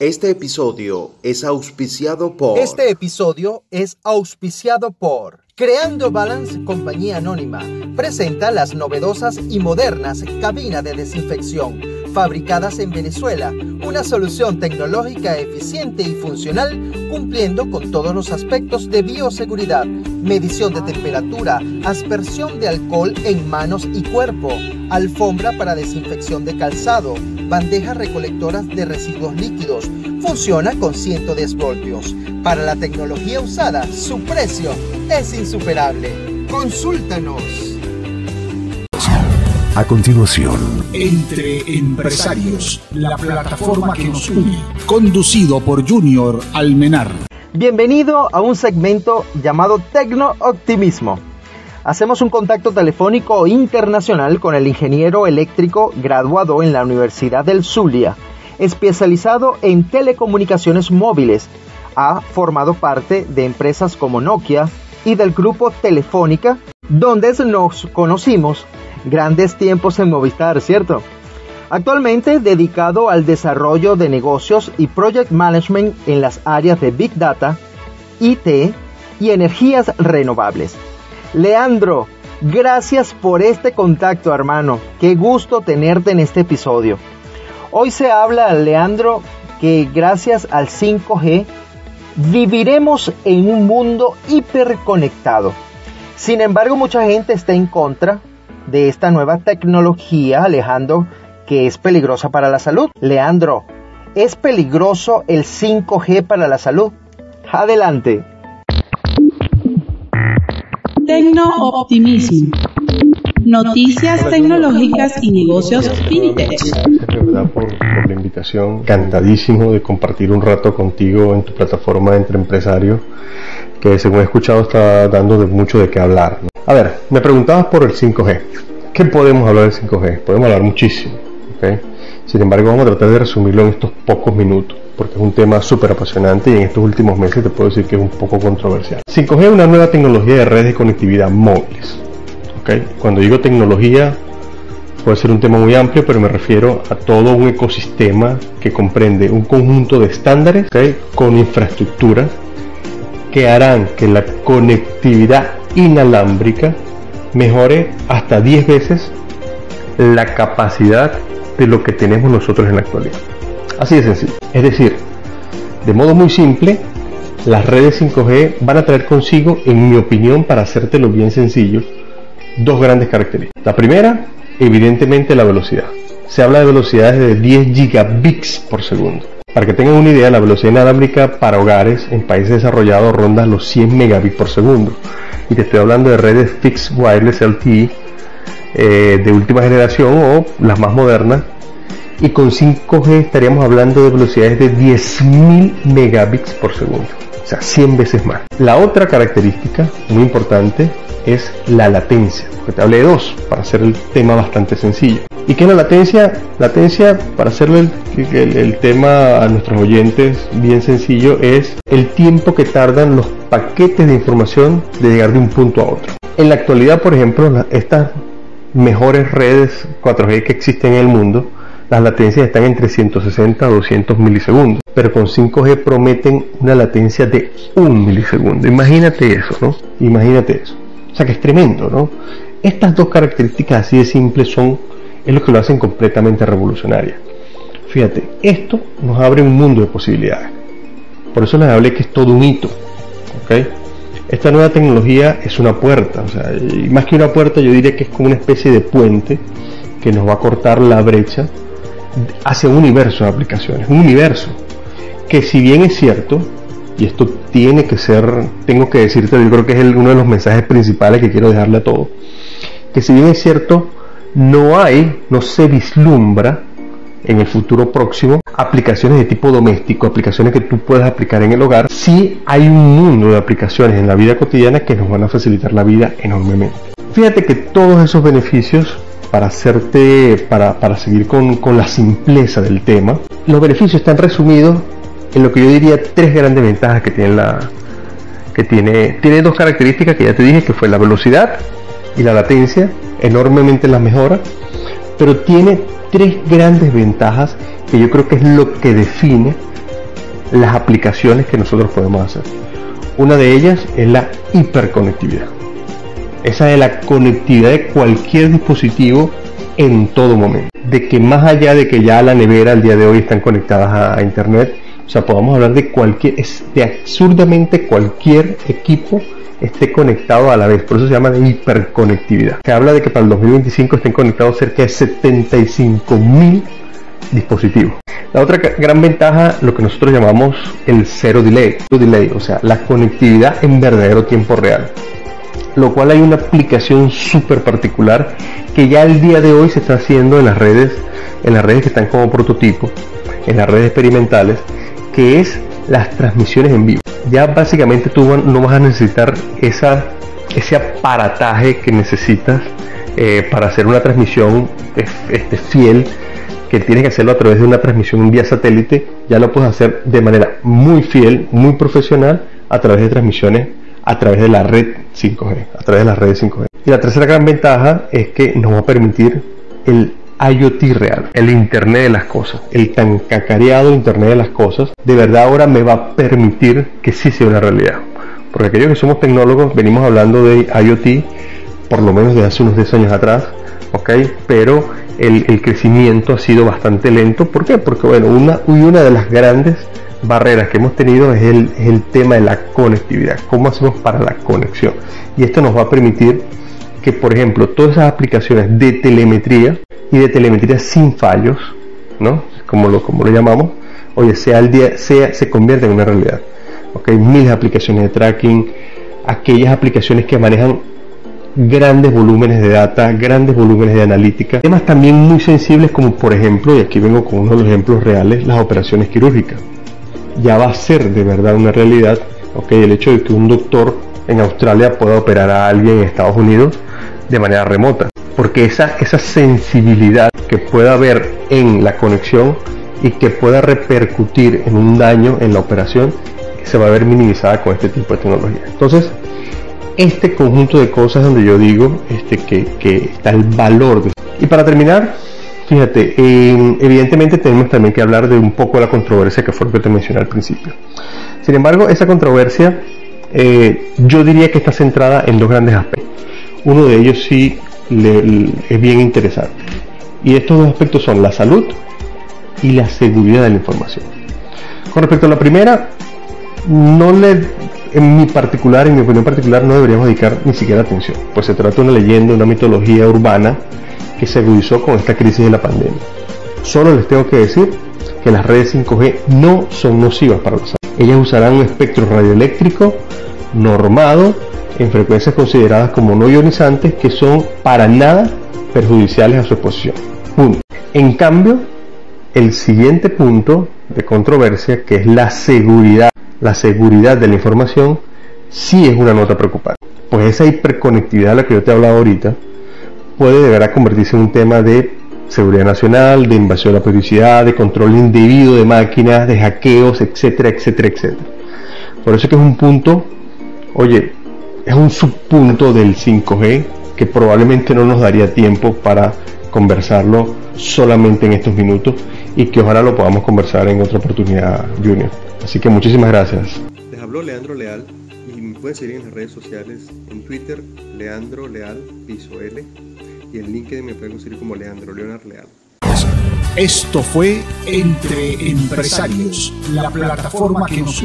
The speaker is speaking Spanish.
Este episodio es auspiciado por... Este episodio es auspiciado por Creando Balance Compañía Anónima. Presenta las novedosas y modernas cabina de desinfección, fabricadas en Venezuela. Una solución tecnológica eficiente y funcional, cumpliendo con todos los aspectos de bioseguridad, medición de temperatura, aspersión de alcohol en manos y cuerpo, alfombra para desinfección de calzado, bandejas recolectoras de residuos líquidos. Funciona con 110 voltios. Para la tecnología usada, su precio es insuperable. Consultanos. A continuación, Entre Empresarios, la plataforma que nos une, conducido por Junior Almenar. Bienvenido a un segmento llamado Tecno Optimismo. Hacemos un contacto telefónico internacional con el ingeniero eléctrico graduado en la Universidad del Zulia, especializado en telecomunicaciones móviles. Ha formado parte de empresas como Nokia y del grupo Telefónica, donde nos conocimos grandes tiempos en Movistar, ¿cierto? Actualmente dedicado al desarrollo de negocios y project management en las áreas de Big Data, IT y energías renovables. Leandro, gracias por este contacto, hermano. Qué gusto tenerte en este episodio. Hoy se habla, Leandro, que gracias al 5G viviremos en un mundo hiperconectado. Sin embargo, mucha gente está en contra de esta nueva tecnología, alejando que es peligrosa para la salud. Leandro, ¿es peligroso el 5G para la salud? Adelante. Tecno-optimismo. Noticias tecnológicas y negocios. Gracias de verdad por, por la invitación. Encantadísimo de compartir un rato contigo en tu plataforma entre empresarios, que según he escuchado está dando de mucho de qué hablar. ¿no? A ver, me preguntabas por el 5G. ¿Qué podemos hablar del 5G? Podemos hablar muchísimo. ¿ok? Sin embargo, vamos a tratar de resumirlo en estos pocos minutos, porque es un tema súper apasionante y en estos últimos meses te puedo decir que es un poco controversial. 5G es una nueva tecnología de redes de conectividad móviles. ¿ok? Cuando digo tecnología, puede ser un tema muy amplio, pero me refiero a todo un ecosistema que comprende un conjunto de estándares con infraestructura que harán que la conectividad inalámbrica mejore hasta 10 veces la capacidad de lo que tenemos nosotros en la actualidad. Así de sencillo. Es decir, de modo muy simple, las redes 5G van a traer consigo, en mi opinión, para hacértelo bien sencillo, dos grandes características. La primera, evidentemente, la velocidad. Se habla de velocidades de 10 gigabits por segundo. Para que tengan una idea, la velocidad inalámbrica para hogares en países desarrollados ronda los 100 megabits por segundo. Y te estoy hablando de redes fixed wireless LTE eh, de última generación o las más modernas. Y con 5G estaríamos hablando de velocidades de 10.000 megabits por segundo. O sea, 100 veces más. La otra característica muy importante es la latencia. Porque te hablé de dos para hacer el tema bastante sencillo. ¿Y qué es la latencia? Latencia, para hacerle el, tema a nuestros oyentes bien sencillo, es el tiempo que tardan los paquetes de información de llegar de un punto a otro. En la actualidad, por ejemplo, estas mejores redes 4G que existen en el mundo, las latencias están entre 160 a 200 milisegundos, pero con 5G prometen una latencia de 1 milisegundo. Imagínate eso, ¿no? Imagínate eso. O sea que es tremendo, ¿no? Estas dos características así de simples son es lo que lo hacen completamente revolucionaria. Fíjate, esto nos abre un mundo de posibilidades. Por eso les hablé que es todo un hito. ¿ok? Esta nueva tecnología es una puerta, o sea, y más que una puerta yo diría que es como una especie de puente que nos va a cortar la brecha hacia un universo de aplicaciones, un universo que si bien es cierto, y esto tiene que ser, tengo que decirte, yo creo que es uno de los mensajes principales que quiero dejarle a todos, que si bien es cierto, no hay, no se vislumbra en el futuro próximo aplicaciones de tipo doméstico, aplicaciones que tú puedas aplicar en el hogar, sí hay un mundo de aplicaciones en la vida cotidiana que nos van a facilitar la vida enormemente. Fíjate que todos esos beneficios, para hacerte, para, para seguir con, con la simpleza del tema, los beneficios están resumidos en lo que yo diría tres grandes ventajas que tiene la que tiene tiene dos características que ya te dije que fue la velocidad y la latencia enormemente las mejora pero tiene tres grandes ventajas que yo creo que es lo que define las aplicaciones que nosotros podemos hacer. Una de ellas es la hiperconectividad. Esa es la conectividad de cualquier dispositivo en todo momento. De que más allá de que ya la nevera al día de hoy están conectadas a, internet, o sea, podamos hablar de cualquier, de absurdamente cualquier equipo esté conectado a la vez. Por eso se llama de hiperconectividad. Se habla de que para el 2025 estén conectados cerca de 75 mil dispositivos. La otra gran ventaja, lo que nosotros llamamos el cero delay, o sea, la conectividad en verdadero tiempo real. Lo cual hay una aplicación súper particular que ya el día de hoy se está haciendo en las redes, en las redes que están como prototipo, en las redes experimentales, es las transmisiones en vivo. Ya básicamente tú no vas a necesitar esa, ese aparataje que necesitas eh, para hacer una transmisión este, fiel que tienes que hacerlo a través de una transmisión vía satélite, ya lo puedes hacer de manera muy fiel, muy profesional, a través de transmisiones a través de la red 5G, a través de las redes 5G. Y la tercera gran ventaja es que nos va a permitir el IoT real, el Internet de las cosas, el tan cacareado Internet de las cosas, de verdad ahora me va a permitir que sí sea una realidad. Porque aquellos que somos tecnólogos venimos hablando de IoT por lo menos de hace unos 10 años atrás, ¿ok? Pero el, crecimiento ha sido bastante lento. ¿Por qué? Porque, bueno, una, una de las grandes barreras que hemos tenido es el, es el tema de la conectividad. ¿Cómo hacemos para la conexión? Y esto nos va a permitir que, por ejemplo, todas esas aplicaciones de telemetría y de telemetría sin fallos, ¿no? Como lo, como lo llamamos, oye, sea el día, sea, se convierte en una realidad. ¿ok? Miles de aplicaciones de tracking, aquellas aplicaciones que manejan grandes volúmenes de data, grandes volúmenes de analítica. Temas también muy sensibles como por ejemplo, y aquí vengo con uno de los ejemplos reales, las operaciones quirúrgicas. Ya va a ser de verdad una realidad, ¿ok? El hecho de que un doctor en Australia pueda operar a alguien en Estados Unidos de manera remota. Porque esa, esa sensibilidad que pueda haber en la conexión y que pueda repercutir en un daño en la operación se va a ver minimizada con este tipo de tecnología. Entonces, este conjunto de cosas donde yo digo este, que, está el valor. De... Y para terminar, fíjate, evidentemente tenemos también que hablar de un poco de la controversia que fue lo que te mencioné al principio. Sin embargo, esa controversia eh, yo diría que está centrada en dos grandes aspectos. Uno de ellos sí es bien interesante. Y estos dos aspectos son la salud y la seguridad de la información. Con respecto a la primera, no le en mi particular, en mi opinión particular, no deberíamos dedicar ni siquiera atención, pues se trata de una leyenda, una mitología urbana que se agudizó con esta crisis de la pandemia. Solo les tengo que decir que las redes 5G no son nocivas para los Ellas usarán un espectro radioeléctrico normado en frecuencias consideradas como no ionizantes que son para nada perjudiciales a su exposición. En cambio, el siguiente punto de controversia, que es la seguridad la seguridad de la información sí es una nota preocupante. Pues esa hiperconectividad de la que yo te he hablado ahorita puede llegar a convertirse en un tema de seguridad nacional, de invasión a la privacidad, de control indebido de máquinas, de hackeos, etcétera, etcétera, etcétera. Por eso que es un punto, oye, es un subpunto del 5G que probablemente no nos daría tiempo para conversarlo solamente en estos minutos y que ojalá lo podamos conversar en otra oportunidad, Junior. Así que muchísimas gracias. Les habló Leandro Leal y me pueden seguir en las redes sociales, en Twitter, Leandro Leal, piso L, y en LinkedIn me pueden conseguir como Leandro Leonard Leal. Esto fue Entre Empresarios, la plataforma que nos.